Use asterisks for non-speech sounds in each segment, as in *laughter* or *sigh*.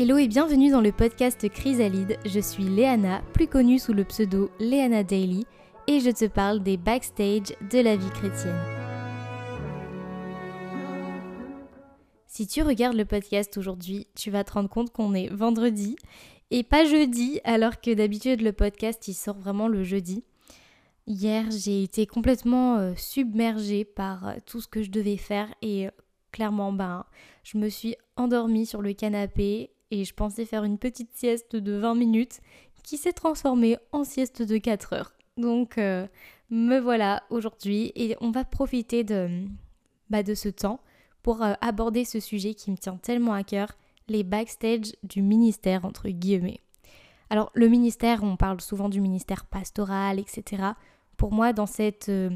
Hello et bienvenue dans le podcast Chrysalide. Je suis Léana, plus connue sous le pseudo Léana Daily, et je te parle des backstage de la vie chrétienne. Si tu regardes le podcast aujourd'hui, tu vas te rendre compte qu'on est vendredi et pas jeudi, alors que d'habitude le podcast il sort vraiment le jeudi. Hier, j'ai été complètement euh, submergée par euh, tout ce que je devais faire et euh, clairement, ben, je me suis endormie sur le canapé et je pensais faire une petite sieste de 20 minutes qui s'est transformée en sieste de 4 heures. Donc euh, me voilà aujourd'hui et on va profiter de, bah, de ce temps pour euh, aborder ce sujet qui me tient tellement à cœur, les backstage du ministère entre guillemets. Alors le ministère, on parle souvent du ministère pastoral, etc. Pour moi, dans, cette, euh,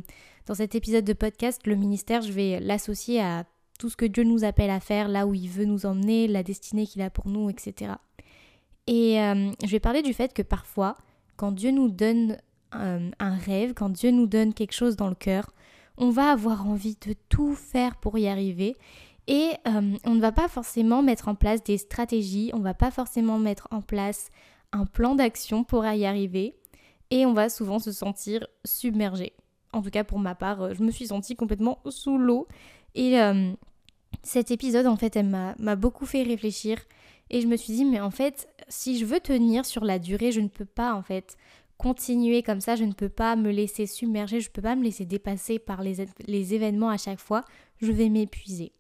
dans cet épisode de podcast, le ministère, je vais l'associer à tout ce que Dieu nous appelle à faire, là où il veut nous emmener, la destinée qu'il a pour nous, etc. Et euh, je vais parler du fait que parfois, quand Dieu nous donne euh, un rêve, quand Dieu nous donne quelque chose dans le cœur, on va avoir envie de tout faire pour y arriver. Et euh, on ne va pas forcément mettre en place des stratégies, on ne va pas forcément mettre en place un plan d'action pour y arriver. Et on va souvent se sentir submergé. En tout cas, pour ma part, je me suis sentie complètement sous l'eau. Et cet épisode, en fait, elle m'a beaucoup fait réfléchir. Et je me suis dit, mais en fait, si je veux tenir sur la durée, je ne peux pas, en fait, continuer comme ça. Je ne peux pas me laisser submerger. Je ne peux pas me laisser dépasser par les, événements à chaque fois. Je vais m'épuiser.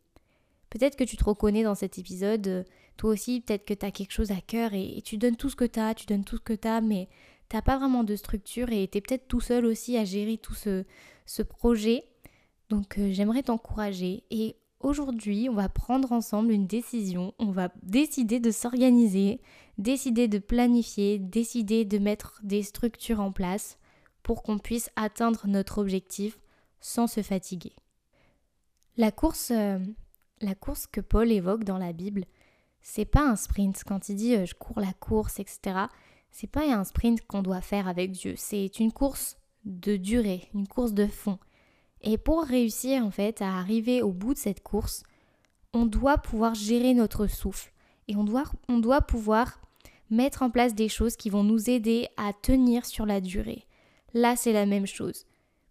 Peut-être que tu te reconnais dans cet épisode. Toi aussi, peut-être que tu as quelque chose à cœur et, tu donnes tout ce que tu as, tu donnes tout ce que tu as, mais tu pas vraiment de structure et tu es peut-être tout seul aussi à gérer tout ce, ce projet. Donc euh, j'aimerais t'encourager et aujourd'hui, on va prendre ensemble une décision, on va décider de s'organiser, décider de planifier, décider de mettre des structures en place pour qu'on puisse atteindre notre objectif sans se fatiguer. La course, euh, la course que Paul évoque dans la Bible, c'est pas un sprint. Quand il dit euh, je cours la course, etc., c'est pas un sprint qu'on doit faire avec Dieu. C'est une course de durée, une course de fond. Et pour réussir en fait à arriver au bout de cette course, on doit pouvoir gérer notre souffle et on doit, on doit pouvoir mettre en place des choses qui vont nous aider à tenir sur la durée. Là, c'est la même chose.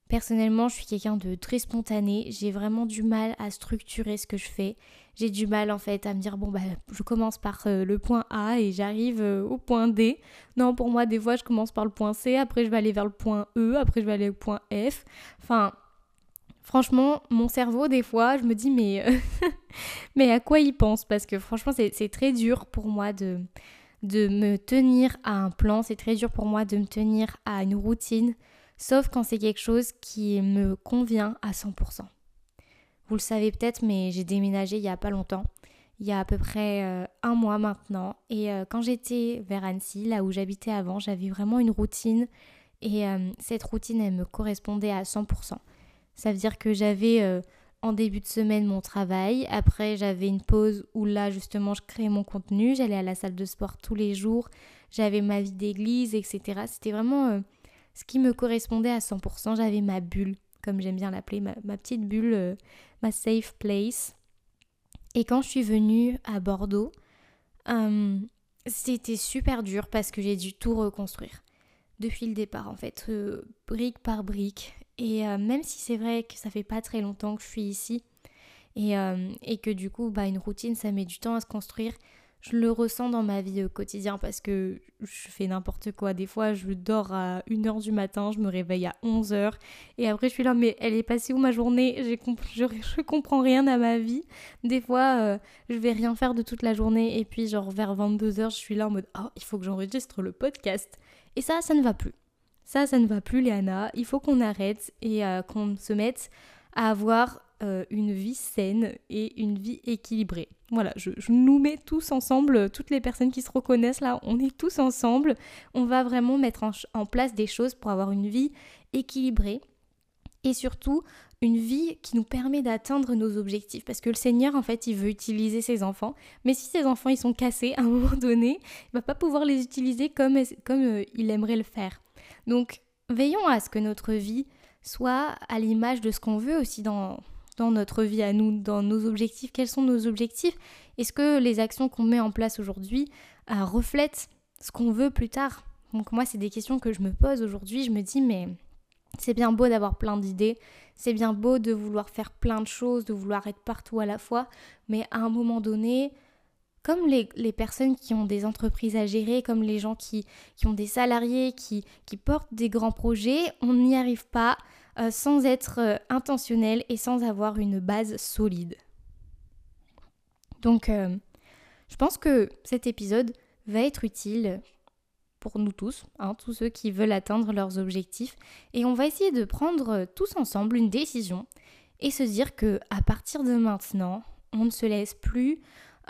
Personnellement, je suis quelqu'un de très spontané, j'ai vraiment du mal à structurer ce que je fais. J'ai du mal en fait à me dire bon bah je commence par euh, le point A et j'arrive euh, au point D. Non, pour moi des fois je commence par le point C, après je vais aller vers le point E, après je vais aller au point F. Enfin, Franchement, mon cerveau, des fois, je me dis, mais, euh, *laughs* mais à quoi il pense? Parce que franchement, c'est très dur pour moi de, de me tenir à un plan, c'est très dur pour moi de me tenir à une routine, sauf quand c'est quelque chose qui me convient à 100%. Vous le savez peut-être, mais j'ai déménagé il y a pas longtemps, il y a à peu près euh, un mois maintenant, et euh, quand j'étais vers Annecy, là où j'habitais avant, j'avais vraiment une routine, et cette routine, elle me correspondait à 100%. Ça veut dire que j'avais euh, en début de semaine mon travail, après j'avais une pause où là justement je créais mon contenu, j'allais à la salle de sport tous les jours, j'avais ma vie d'église, etc. C'était vraiment euh, ce qui me correspondait à 100%. J'avais ma bulle, comme j'aime bien l'appeler, ma, petite bulle, euh, ma safe place. Et quand je suis venue à Bordeaux, c'était super dur parce que j'ai dû tout reconstruire depuis le départ en fait, brique par brique. Et euh, même si c'est vrai que ça fait pas très longtemps que je suis ici et, euh, et que du coup, bah, une routine, ça met du temps à se construire, je le ressens dans ma vie au quotidien parce que je fais n'importe quoi. Des fois, je dors à 1h du matin, je me réveille à 11h et après je suis là, mais elle est passée où ma journée? *laughs* Je, je, comprends rien à ma vie. Des fois, euh, je vais rien faire de toute la journée et puis genre vers 22h, je suis là en mode, oh, il faut que j'enregistre le podcast. Et ça, ça ne va plus. Ça, ça ne va plus, Léana. Il faut qu'on arrête et euh, qu'on se mette à avoir euh, une vie saine et une vie équilibrée. Voilà, je, nous mets tous ensemble, toutes les personnes qui se reconnaissent là, on est tous ensemble. On va vraiment mettre en, place des choses pour avoir une vie équilibrée et surtout une vie qui nous permet d'atteindre nos objectifs. Parce que le Seigneur, en fait, il veut utiliser ses enfants. Mais si ses enfants, ils sont cassés à un moment donné, il va pas pouvoir les utiliser comme, comme euh, il aimerait le faire. Donc, veillons à ce que notre vie soit à l'image de ce qu'on veut aussi dans, dans notre vie à nous, dans nos objectifs. Quels sont nos objectifs? Est-ce que les actions qu'on met en place aujourd'hui euh, reflètent ce qu'on veut plus tard? Donc moi, c'est des questions que je me pose aujourd'hui. Je me dis, mais c'est bien beau d'avoir plein d'idées, c'est bien beau de vouloir faire plein de choses, de vouloir être partout à la fois, mais à un moment donné, comme les, personnes qui ont des entreprises à gérer, comme les gens qui, ont des salariés, qui, portent des grands projets, on n'y arrive pas euh, sans être euh, intentionnel et sans avoir une base solide. Donc, euh, je pense que cet épisode va être utile pour nous tous, hein, tous ceux qui veulent atteindre leurs objectifs, et on va essayer de prendre tous ensemble une décision et se dire que à partir de maintenant, on ne se laisse plus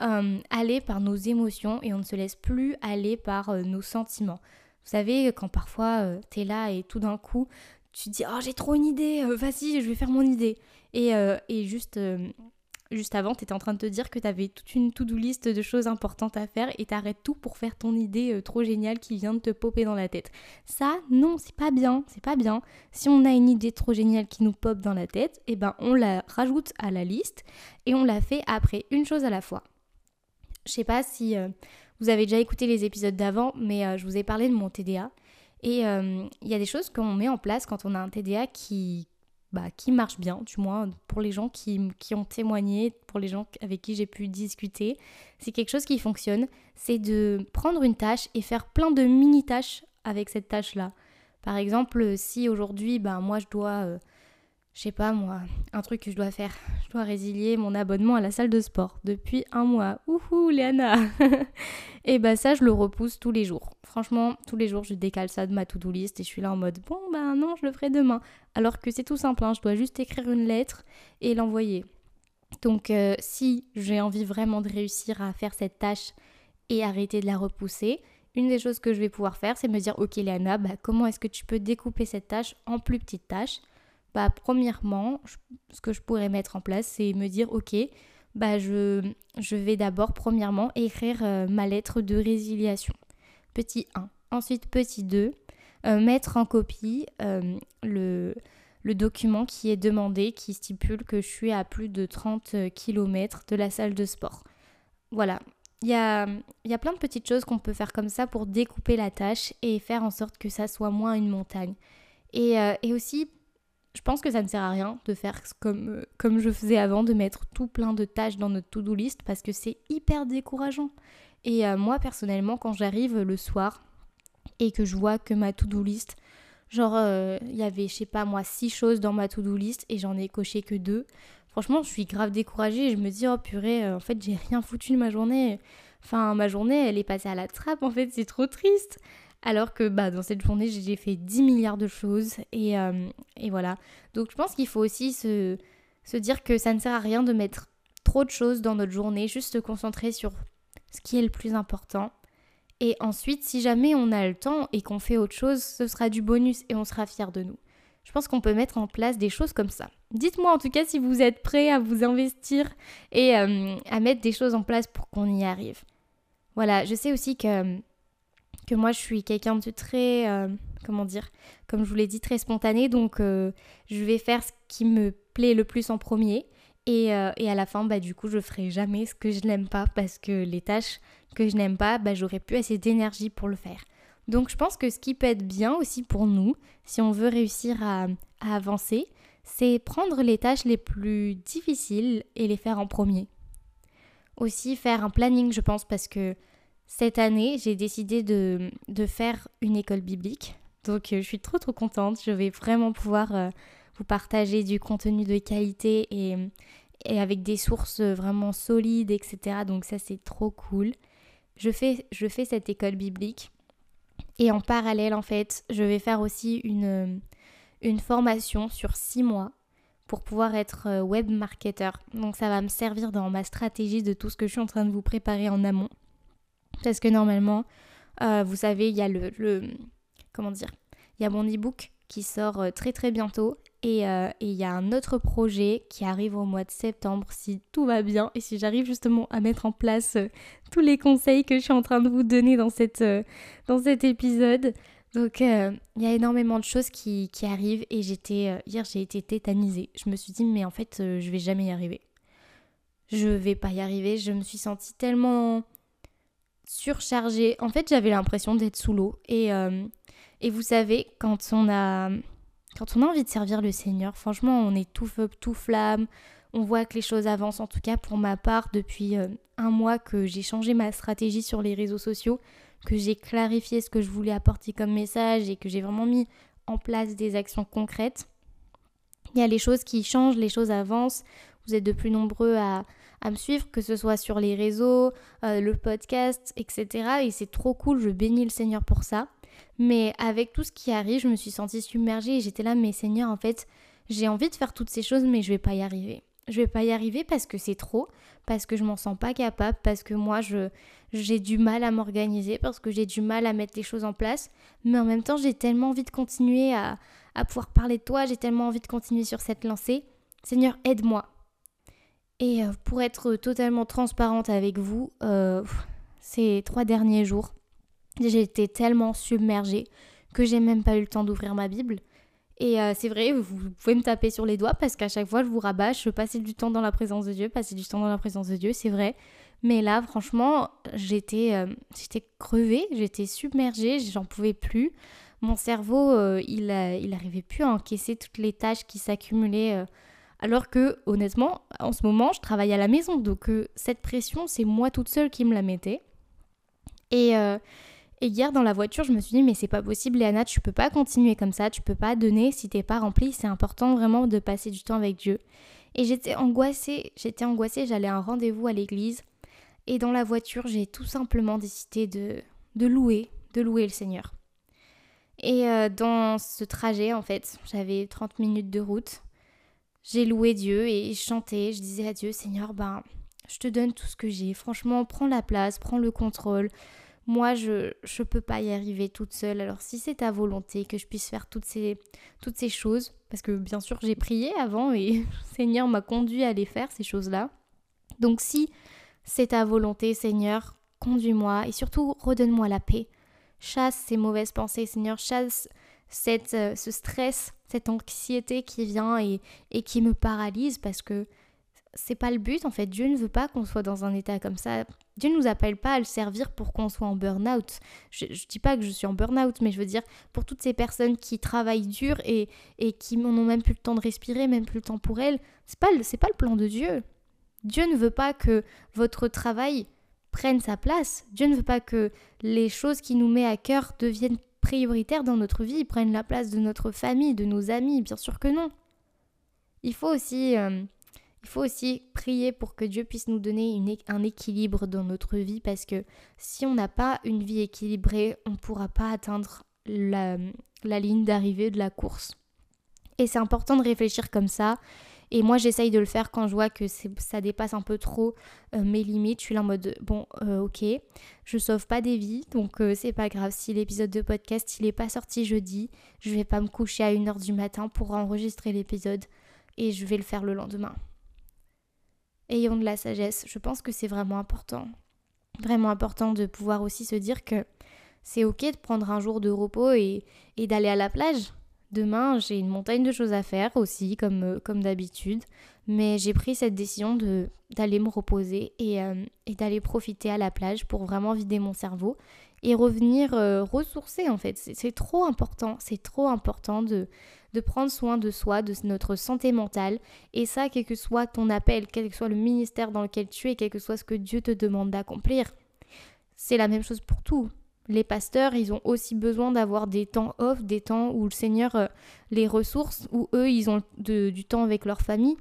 euh, aller par nos émotions et on ne se laisse plus aller par euh, nos sentiments. Vous savez, quand parfois euh, tu es là et tout d'un coup tu te dis Oh, j'ai trop une idée, vas-y, je vais faire mon idée. Et, et juste, juste avant, tu étais en train de te dire que tu avais toute une to-do list de choses importantes à faire et t'arrêtes tout pour faire ton idée trop géniale qui vient de te popper dans la tête. Ça, non, c'est pas bien, c'est pas bien. Si on a une idée trop géniale qui nous pop dans la tête, eh ben on la rajoute à la liste et on la fait après, une chose à la fois. Je sais pas si euh, vous avez déjà écouté les épisodes d'avant, mais euh, je vous ai parlé de mon TDA. Et euh, il y a des choses qu'on met en place quand on a un TDA qui, bah, qui marche bien, du moins pour les gens qui, qui ont témoigné, pour les gens avec qui j'ai pu discuter. C'est quelque chose qui fonctionne. C'est de prendre une tâche et faire plein de mini-tâches avec cette tâche-là. Par exemple, si aujourd'hui, bah, moi je dois je sais pas moi, un truc que je dois faire. Je dois résilier mon abonnement à la salle de sport depuis un mois. Ouhou, Léana *laughs* Et bah ça, je le repousse tous les jours. Franchement, tous les jours, je décale ça de ma to-do list et je suis là en mode bon bah non, je le ferai demain. Alors que c'est tout simple, hein, je dois juste écrire une lettre et l'envoyer. Donc euh, si j'ai envie vraiment de réussir à faire cette tâche et arrêter de la repousser, une des choses que je vais pouvoir faire, c'est me dire ok Léana, bah, comment est-ce que tu peux découper cette tâche en plus petites tâches bah, premièrement, ce que je pourrais mettre en place, c'est me dire, ok, bah, je, je vais d'abord, premièrement, écrire euh, ma lettre de résiliation. Petit 1. Ensuite, petit 2, euh, mettre en copie euh, le, le document qui est demandé, qui stipule que je suis à plus de 30 km de la salle de sport. Voilà. Il y a, y a plein de petites choses qu'on peut faire comme ça pour découper la tâche et faire en sorte que ça soit moins une montagne. Et, et aussi je pense que ça ne sert à rien de faire comme, euh, comme je faisais avant, de mettre tout plein de tâches dans notre to-do list parce que c'est hyper décourageant. Et euh, moi personnellement, quand j'arrive le soir et que je vois que ma to-do list, genre euh, il y avait, je sais pas moi, six choses dans ma to-do list et j'en ai coché que deux, franchement je suis grave découragée et je me dis oh purée, en fait j'ai rien foutu de ma journée. Enfin, ma journée, elle est passée à la trappe, en fait, c'est trop triste. Alors que bah, dans cette journée, j'ai fait 10 milliards de choses. Euh, et, voilà. Donc je pense qu'il faut aussi se, se, dire que ça ne sert à rien de mettre trop de choses dans notre journée, juste se concentrer sur ce qui est le plus important. Et ensuite, si jamais on a le temps et qu'on fait autre chose, ce sera du bonus et on sera fier de nous. Je pense qu'on peut mettre en place des choses comme ça. Dites-moi en tout cas si vous êtes prêts à vous investir et euh, à mettre des choses en place pour qu'on y arrive. Voilà, je sais aussi que que moi je suis quelqu'un de très, euh, comment dire, comme je vous l'ai dit, très spontané, donc euh, je vais faire ce qui me plaît le plus en premier. Et, euh, et, à la fin, bah, du coup, je ferai jamais ce que je n'aime pas parce que les tâches que je n'aime pas, bah, j'aurai plus assez d'énergie pour le faire. Donc je pense que ce qui peut être bien aussi pour nous, si on veut réussir à, à avancer, c'est prendre les tâches les plus difficiles et les faire en premier. Aussi faire un planning, je pense, parce que cette année, j'ai décidé de, faire une école biblique. Donc, euh, je suis trop trop contente. Je vais vraiment pouvoir euh, vous partager du contenu de qualité et, avec des sources vraiment solides, etc. Donc, ça, c'est trop cool. Je fais, je fais cette école biblique. Et en parallèle, en fait, je vais faire aussi une, une formation sur six mois pour pouvoir être euh, web marketer. Donc ça va me servir dans ma stratégie de tout ce que je suis en train de vous préparer en amont. Parce que normalement, euh, vous savez, il y a le, Comment dire Il y a mon e-book qui sort euh, très très bientôt. Euh, et il y a un autre projet qui arrive au mois de septembre si tout va bien et si j'arrive justement à mettre en place tous les conseils que je suis en train de vous donner dans, cette, cet épisode. Donc il y a énormément de choses qui, arrivent et j'étais hier j'ai été tétanisée. Je me suis dit mais en fait je vais jamais y arriver. Je vais pas y arriver. Je me suis sentie tellement surchargée. En fait j'avais l'impression d'être sous l'eau et, et vous savez quand on a quand on a envie de servir le Seigneur, franchement on est tout feu tout flamme. On voit que les choses avancent en tout cas pour ma part depuis un mois que j'ai changé ma stratégie sur les réseaux sociaux que j'ai clarifié ce que je voulais apporter comme message et que j'ai vraiment mis en place des actions concrètes. Il y a les choses qui changent, les choses avancent. Vous êtes de plus nombreux à, me suivre, que ce soit sur les réseaux, euh, le podcast, etc. Et c'est trop cool, je bénis le Seigneur pour ça. Mais avec tout ce qui arrive, je me suis sentie submergée et j'étais là, mais Seigneur, en fait, j'ai envie de faire toutes ces choses, mais je vais pas y arriver. Je vais pas y arriver parce que c'est trop, parce que je m'en sens pas capable, parce que moi je j'ai du mal à m'organiser, parce que j'ai du mal à mettre les choses en place. Mais en même temps, j'ai tellement envie de continuer à, à pouvoir parler de toi, j'ai tellement envie de continuer sur cette lancée. Seigneur, aide-moi. Et euh, pour être totalement transparente avec vous, euh, ces trois derniers jours, j'ai été tellement submergée que j'ai même pas eu le temps d'ouvrir ma Bible. Et euh, c'est vrai, vous pouvez me taper sur les doigts parce qu'à chaque fois, je vous rabâche, je passais du temps dans la présence de Dieu, passer du temps dans la présence de Dieu, c'est vrai. Mais là, franchement, j'étais crevée, j'étais submergée, j'en pouvais plus. Mon cerveau, il, il plus à encaisser toutes les tâches qui s'accumulaient. Alors que, honnêtement, en ce moment, je travaille à la maison. Donc, cette pression, c'est moi toute seule qui me la mettais. Et et hier dans la voiture, je me suis dit mais c'est pas possible Léana, tu peux pas continuer comme ça, tu peux pas donner si t'es pas rempli, c'est important vraiment de passer du temps avec Dieu. Et j'étais angoissée, j'étais angoissée, j'allais à un rendez-vous à l'église et dans la voiture, j'ai tout simplement décidé de, de louer, de louer le Seigneur. Et euh, dans ce trajet, en fait, j'avais 30 minutes de route. J'ai loué Dieu et chanté. Je disais à Dieu, Seigneur, ben, je te donne tout ce que j'ai. Franchement, prends la place, prends le contrôle. Moi, je ne peux pas y arriver toute seule. Alors si c'est ta volonté que je puisse faire toutes ces, toutes ces choses, parce que bien sûr j'ai prié avant et *laughs* Seigneur m'a conduit à les faire, ces choses-là. Donc si c'est ta volonté, Seigneur, conduis-moi et surtout redonne-moi la paix. Chasse ces mauvaises pensées, Seigneur, chasse cette, euh, ce stress, cette anxiété qui vient et, et qui me paralyse parce que c'est pas le but en fait. Dieu ne veut pas qu'on soit dans un état comme ça. Dieu ne nous appelle pas à le servir pour qu'on soit en burn-out. Je, ne dis pas que je suis en burn-out, mais je veux dire pour toutes ces personnes qui travaillent dur et, et qui n'ont même plus le temps de respirer, même plus le temps pour elles, c'est pas c'est pas le plan de Dieu. Dieu ne veut pas que votre travail prenne sa place. Dieu ne veut pas que les choses qui nous met à cœur deviennent prioritaires dans notre vie, prennent la place de notre famille, de nos amis. Bien sûr que non. Il faut aussi euh, il faut aussi prier pour que Dieu puisse nous donner un équilibre dans notre vie parce que si on n'a pas une vie équilibrée, on ne pourra pas atteindre la, ligne d'arrivée de la course. Et c'est important de réfléchir comme ça. Et moi, j'essaye de le faire quand je vois que ça dépasse un peu trop euh, mes limites. Je suis là en mode, bon, euh, ok, je sauve pas des vies, donc euh, c'est pas grave. Si l'épisode de podcast, il est pas sorti jeudi, je vais pas me coucher à 1h du matin pour enregistrer l'épisode et je vais le faire le lendemain ayons de la sagesse. Je pense que c'est vraiment important. Vraiment important de pouvoir aussi se dire que c'est ok de prendre un jour de repos et, d'aller à la plage. Demain, j'ai une montagne de choses à faire aussi, comme, euh, comme d'habitude. Mais j'ai pris cette décision d'aller me reposer et, euh, et d'aller profiter à la plage pour vraiment vider mon cerveau et revenir euh, ressourcer en fait. C'est trop important, c'est trop important de, de prendre soin de soi, de notre santé mentale. Et ça, quel que soit ton appel, quel que soit le ministère dans lequel tu es, quel que soit ce que Dieu te demande d'accomplir. C'est la même chose pour tout. Les pasteurs, ils ont aussi besoin d'avoir des temps off, des temps où le Seigneur euh, les ressource, où eux, ils ont du temps avec leur famille.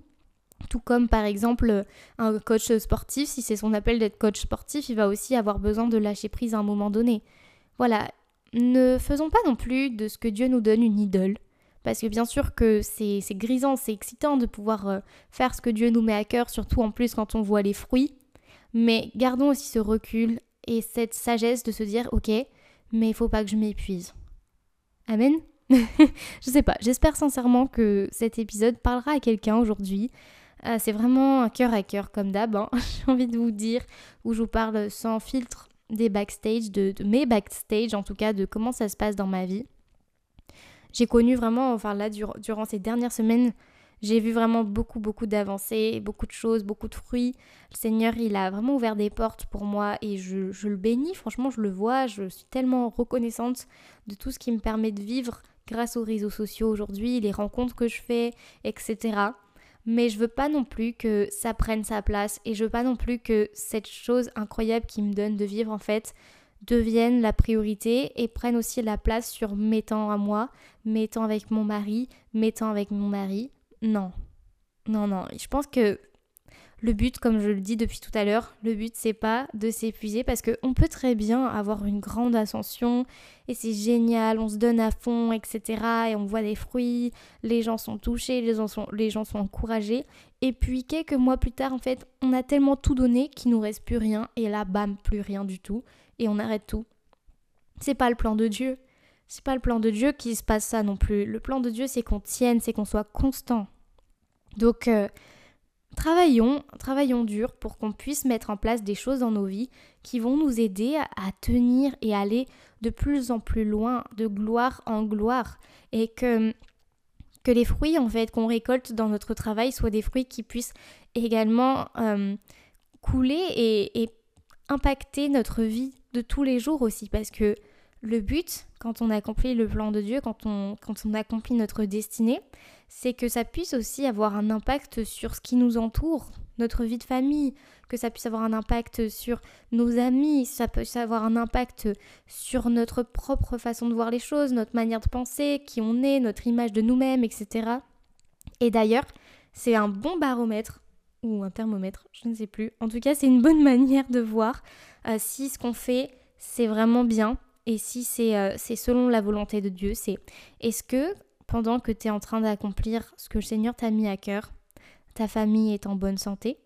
Tout comme par exemple un coach sportif, si c'est son appel d'être coach sportif, il va aussi avoir besoin de lâcher prise à un moment donné. Voilà, ne faisons pas non plus de ce que Dieu nous donne une idole. Parce que bien sûr que c'est grisant, c'est excitant de pouvoir euh, faire ce que Dieu nous met à cœur, surtout en plus quand on voit les fruits. Mais gardons aussi ce recul et cette sagesse de se dire, ok, mais il faut pas que je m'épuise. Amen? *laughs* Je sais pas, j'espère sincèrement que cet épisode parlera à quelqu'un aujourd'hui. Euh, c'est vraiment un cœur à cœur comme d'hab, hein. *laughs* j'ai envie de vous dire, où je vous parle sans filtre, des backstage, de, mes backstage en tout cas, de comment ça se passe dans ma vie. J'ai connu vraiment, enfin là, durant ces dernières semaines, j'ai vu vraiment beaucoup, beaucoup d'avancées, beaucoup de choses, beaucoup de fruits. Le Seigneur, il a vraiment ouvert des portes pour moi et je, le bénis. Franchement, je le vois. Je suis tellement reconnaissante de tout ce qui me permet de vivre grâce aux réseaux sociaux aujourd'hui, les rencontres que je fais, etc. Mais je veux pas non plus que ça prenne sa place et je veux pas non plus que cette chose incroyable qui me donne de vivre en fait devienne la priorité et prenne aussi la place sur mes temps à moi, mes temps avec mon mari, mes temps avec mon mari. Non. Non, non. Je pense que le but, comme je le dis depuis tout à l'heure, le but c'est pas de s'épuiser parce qu'on peut très bien avoir une grande ascension et c'est génial, on se donne à fond, etc. Et on voit des fruits, les gens sont touchés, les gens sont, les gens sont encouragés. Et puis quelques mois plus tard, en fait, on a tellement tout donné qu'il nous reste plus rien et là, bam, plus rien du tout et on arrête tout. C'est pas le plan de Dieu. C'est pas le plan de Dieu qui se passe ça non plus. Le plan de Dieu, c'est qu'on tienne, c'est qu'on soit constant. Donc, euh, Travaillons, travaillons dur pour qu'on puisse mettre en place des choses dans nos vies qui vont nous aider à, tenir et aller de plus en plus loin, de gloire en gloire, et que que les fruits en fait qu'on récolte dans notre travail soient des fruits qui puissent également euh, couler et, et impacter notre vie de tous les jours aussi, parce que le but, quand on accomplit le plan de Dieu, quand on, quand on accomplit notre destinée, c'est que ça puisse aussi avoir un impact sur ce qui nous entoure, notre vie de famille, que ça puisse avoir un impact sur nos amis, ça peut avoir un impact sur notre propre façon de voir les choses, notre manière de penser, qui on est, notre image de nous-mêmes, etc. Et d'ailleurs, c'est un bon baromètre ou un thermomètre, je ne sais plus. En tout cas, c'est une bonne *laughs* manière de voir euh, si ce qu'on fait, c'est vraiment bien et si euh, c'est selon la volonté de Dieu. C'est est-ce que pendant que tu es en train d'accomplir ce que le Seigneur t'a mis à cœur, ta famille est en bonne santé,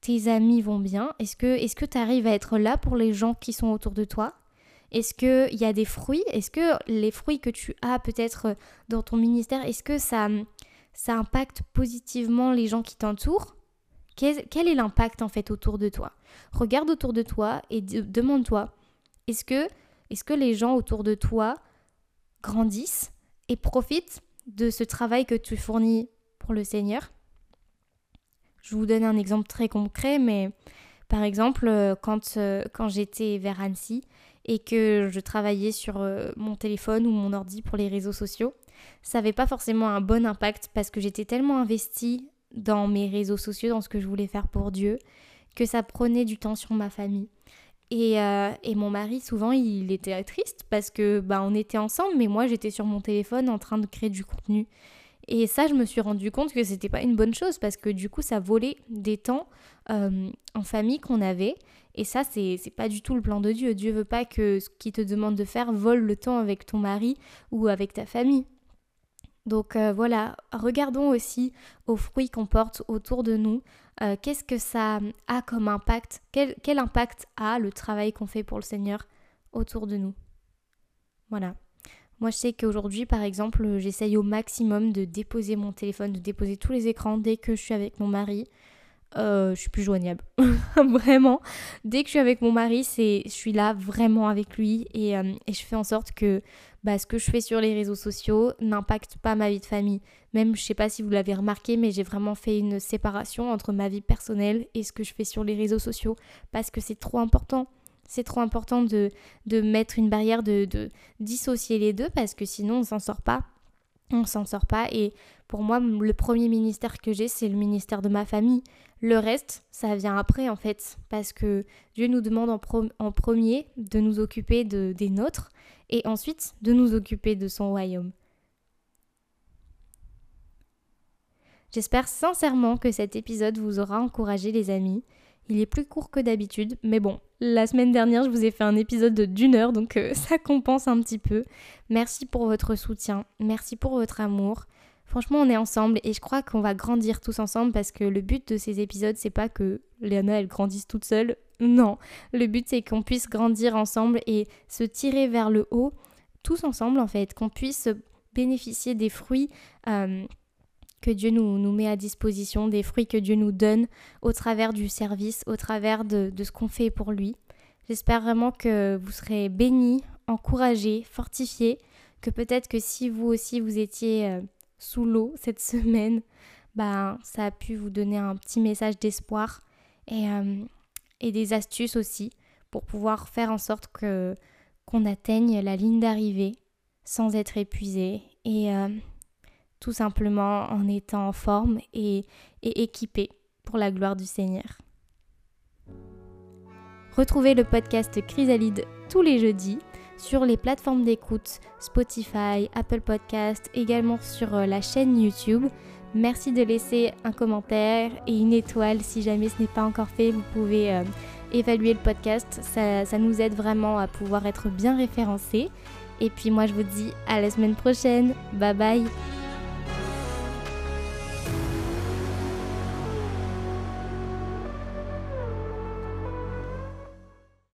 tes amis vont bien, est-ce que tu arrives à être là pour les gens qui sont autour de toi? Est-ce qu'il y a des fruits? Est-ce que les fruits que tu as peut-être dans ton ministère, est-ce que ça, ça impacte positivement les gens qui t'entourent? Quel, est l'impact en fait autour de toi? Regarde autour de toi et demande-toi, est-ce que, est-ce que les gens autour de toi grandissent et profite de ce travail que tu fournis pour le Seigneur? Je vous donne un exemple très concret, mais par exemple, euh, quand, euh, quand j'étais vers Annecy et que je travaillais sur euh, mon téléphone ou mon ordi pour les réseaux sociaux, ça n'avait pas forcément un bon impact parce que j'étais tellement investie dans mes réseaux sociaux, dans ce que je voulais faire pour Dieu, que ça prenait du temps sur ma famille. Euh, et, mon mari, souvent, il était triste parce que bah, on était ensemble, mais moi, j'étais sur mon téléphone en train de créer du contenu. Et ça, je me suis rendu compte que c'était pas une bonne chose parce que du coup, ça volait des temps euh, en famille qu'on avait. Et ça, c'est pas du tout le plan de Dieu. Dieu veut pas que ce qu'il te demande de faire vole le temps avec ton mari ou avec ta famille. Donc euh, voilà, regardons aussi aux fruits qu'on porte autour de nous. Euh, qu'est-ce que ça a comme impact? Quel, quel impact a le travail qu'on fait pour le Seigneur autour de nous? Voilà. Moi, je sais qu'aujourd'hui, par exemple, j'essaye au maximum de déposer mon téléphone, de déposer tous les écrans dès que je suis avec mon mari. Euh, je suis plus joignable. *laughs* vraiment. Dès que je suis avec mon mari, c'est, je suis là vraiment avec lui et, et je fais en sorte que bah, ce que je fais sur les réseaux sociaux n'impacte pas ma vie de famille. Même, je sais pas si vous l'avez remarqué, mais j'ai vraiment fait une séparation entre ma vie personnelle et ce que je fais sur les réseaux sociaux parce que c'est trop important. C'est trop important de, de mettre une barrière, de, de dissocier les deux parce que sinon on s'en sort pas. On s'en sort pas et pour moi le premier ministère que j'ai c'est le ministère de ma famille. Le reste ça vient après en fait parce que Dieu nous demande en, premier de nous occuper de, des nôtres et ensuite de nous occuper de son royaume. J'espère sincèrement que cet épisode vous aura encouragé les amis. Il est plus court que d'habitude, mais bon, la semaine dernière je vous ai fait un épisode d'une heure, donc euh, *laughs* ça compense un petit peu. Merci pour votre soutien, merci pour votre amour. Franchement, on est ensemble et je crois qu'on va grandir tous ensemble parce que le but de ces épisodes, c'est pas que Léana elle grandisse toute seule. Non, le but c'est qu'on puisse grandir ensemble et se tirer vers le haut, tous ensemble en fait, qu'on puisse bénéficier des fruits euh, que Dieu nous, met à disposition, des fruits que Dieu nous donne au travers du service, au travers de, de ce qu'on fait pour lui. J'espère vraiment que vous serez bénis, encouragés, fortifiés, que peut-être que si vous aussi vous étiez euh, sous l'eau cette semaine, ben, ça a pu vous donner un petit message d'espoir et, euh, et des astuces aussi pour pouvoir faire en sorte que qu'on atteigne la ligne d'arrivée sans être épuisé et euh, tout simplement en étant en forme et équipé pour la gloire du Seigneur. Retrouvez le podcast Chrysalide tous les jeudis sur les plateformes d'écoute Spotify, Apple Podcast, également sur euh, la chaîne YouTube. Merci de laisser un commentaire et une étoile si jamais ce n'est pas encore fait. Vous pouvez euh, évaluer le podcast, ça, nous aide vraiment à pouvoir être bien référencé. Et puis moi je vous dis à la semaine prochaine. Bye bye